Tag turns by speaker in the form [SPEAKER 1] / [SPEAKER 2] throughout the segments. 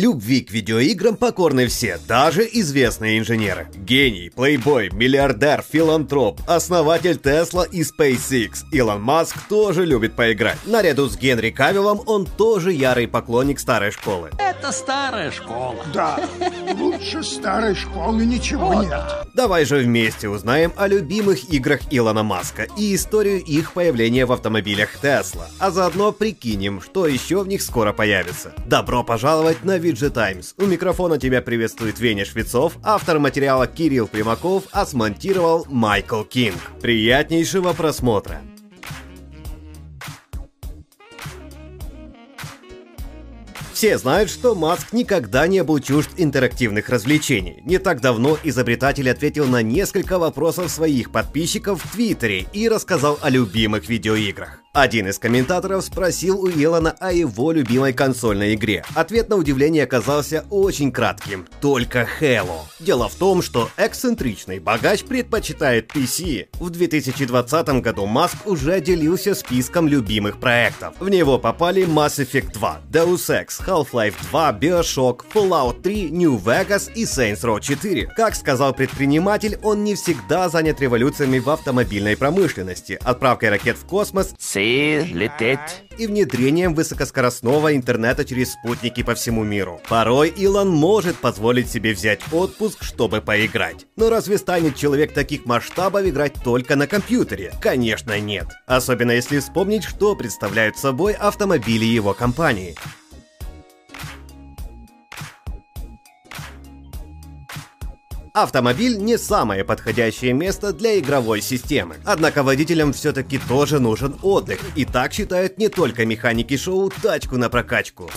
[SPEAKER 1] Любви к видеоиграм покорны все, даже известные инженеры. Гений, плейбой, миллиардер, филантроп, основатель Тесла и SpaceX. Илон Маск тоже любит поиграть. Наряду с Генри Кавиллом он тоже ярый поклонник старой школы.
[SPEAKER 2] Это старая школа.
[SPEAKER 3] Да, лучше старой школы ничего нет.
[SPEAKER 1] Давай же вместе узнаем о любимых играх Илона Маска и историю их появления в автомобилях Тесла, а заодно прикинем, что еще в них скоро появится. Добро пожаловать на VG Times. У микрофона тебя приветствует Веня Швецов, автор материала Кирилл Примаков, а смонтировал Майкл Кинг. Приятнейшего просмотра! Все знают, что Маск никогда не был чужд интерактивных развлечений. Не так давно изобретатель ответил на несколько вопросов своих подписчиков в Твиттере и рассказал о любимых видеоиграх. Один из комментаторов спросил у Илона о его любимой консольной игре. Ответ на удивление оказался очень кратким. Только Halo. Дело в том, что эксцентричный богач предпочитает PC. В 2020 году Маск уже делился списком любимых проектов. В него попали Mass Effect 2, Deus Ex, Half-Life 2, Bioshock, Fallout 3, New Vegas и Saints Row 4. Как сказал предприниматель, он не всегда занят революциями в автомобильной промышленности, отправкой ракет в космос
[SPEAKER 2] лететь.
[SPEAKER 1] и внедрением высокоскоростного интернета через спутники по всему миру. Порой Илон может позволить себе взять отпуск, чтобы поиграть. Но разве станет человек таких масштабов играть только на компьютере? Конечно нет. Особенно если вспомнить, что представляют собой автомобили его компании. Автомобиль не самое подходящее место для игровой системы. Однако водителям все-таки тоже нужен отдых. И так считают не только механики шоу «Тачку на прокачку».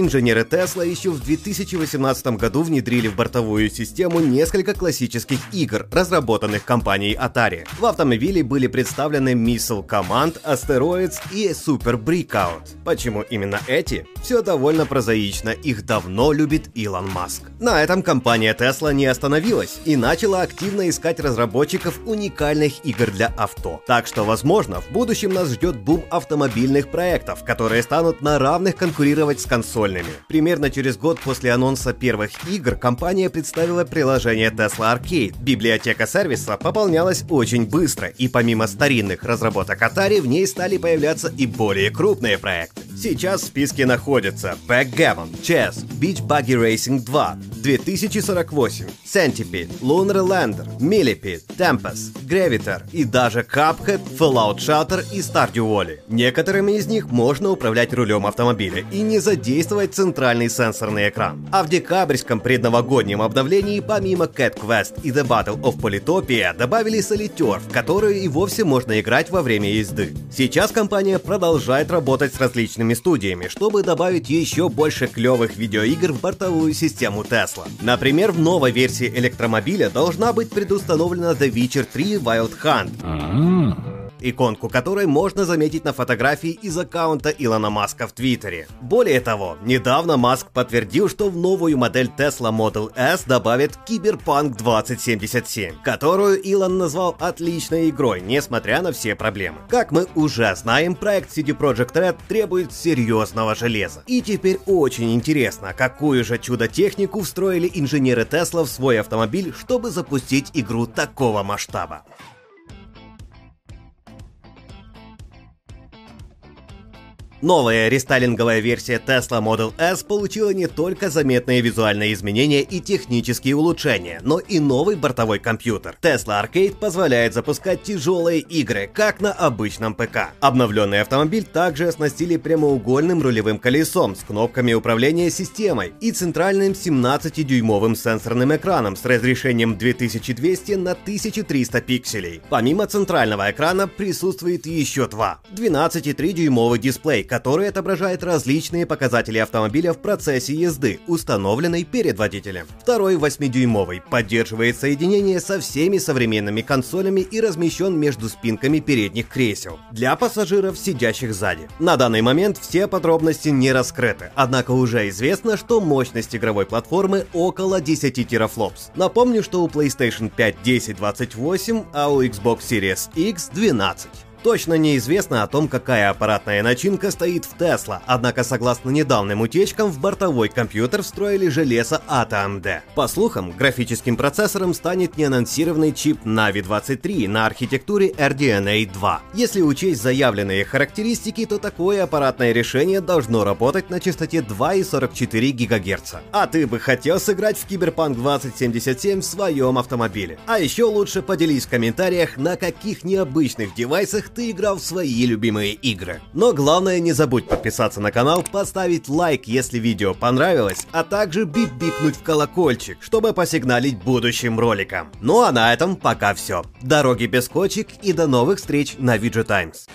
[SPEAKER 1] Инженеры Тесла еще в 2018 году внедрили в бортовую систему несколько классических игр, разработанных компанией Atari. В автомобиле были представлены Missile Command, Asteroids и Super Breakout. Почему именно эти? Все довольно прозаично, их давно любит Илон Маск. На этом компания Tesla не остановилась и начала активно искать разработчиков уникальных игр для авто. Так что, возможно, в будущем нас ждет бум автомобильных проектов, которые станут на равных конкурировать с консолью прикольными. Примерно через год после анонса первых игр компания представила приложение Tesla Arcade. Библиотека сервиса пополнялась очень быстро, и помимо старинных разработок Atari, в ней стали появляться и более крупные проекты. Сейчас в списке находятся Backgammon, Chess, Beach Buggy Racing 2, 2048, Centipede, Lunar Lander, Millipede, Tempest, Gravitar и даже Cuphead, Fallout Shelter и Stardew Valley. Некоторыми из них можно управлять рулем автомобиля и не задействовать центральный сенсорный экран. А в декабрьском предновогоднем обновлении помимо Cat Quest и The Battle of Polytopia добавили Solitaire, в которую и вовсе можно играть во время езды. Сейчас компания продолжает работать с различными студиями, чтобы добавить еще больше клевых видеоигр в бортовую систему Tesla. Например, в новой версии электромобиля должна быть предустановлена The Witcher 3 Wild Hunt иконку которой можно заметить на фотографии из аккаунта Илона Маска в Твиттере. Более того, недавно Маск подтвердил, что в новую модель Tesla Model S добавят Cyberpunk 2077, которую Илон назвал отличной игрой, несмотря на все проблемы. Как мы уже знаем, проект CD Projekt Red требует серьезного железа. И теперь очень интересно, какую же чудо-технику встроили инженеры Tesla в свой автомобиль, чтобы запустить игру такого масштаба. Новая рестайлинговая версия Tesla Model S получила не только заметные визуальные изменения и технические улучшения, но и новый бортовой компьютер. Tesla Arcade позволяет запускать тяжелые игры, как на обычном ПК. Обновленный автомобиль также оснастили прямоугольным рулевым колесом с кнопками управления системой и центральным 17-дюймовым сенсорным экраном с разрешением 2200 на 1300 пикселей. Помимо центрального экрана присутствует еще два. 12,3-дюймовый дисплей, который отображает различные показатели автомобиля в процессе езды, установленной перед водителем. Второй 8-дюймовый поддерживает соединение со всеми современными консолями и размещен между спинками передних кресел для пассажиров, сидящих сзади. На данный момент все подробности не раскрыты, однако уже известно, что мощность игровой платформы около 10 терафлопс. Напомню, что у PlayStation 5 1028, а у Xbox Series X 12. Точно неизвестно о том, какая аппаратная начинка стоит в Tesla, однако согласно недавним утечкам в бортовой компьютер встроили железо от AMD. По слухам, графическим процессором станет неанонсированный чип Navi 23 на архитектуре RDNA 2. Если учесть заявленные характеристики, то такое аппаратное решение должно работать на частоте 2,44 ГГц. А ты бы хотел сыграть в Cyberpunk 2077 в своем автомобиле? А еще лучше поделись в комментариях, на каких необычных девайсах ты играл в свои любимые игры. Но главное не забудь подписаться на канал, поставить лайк, если видео понравилось, а также бибикнуть в колокольчик, чтобы посигналить будущим роликам. Ну а на этом пока все. Дороги без кочек и до новых встреч на Виджи Таймс.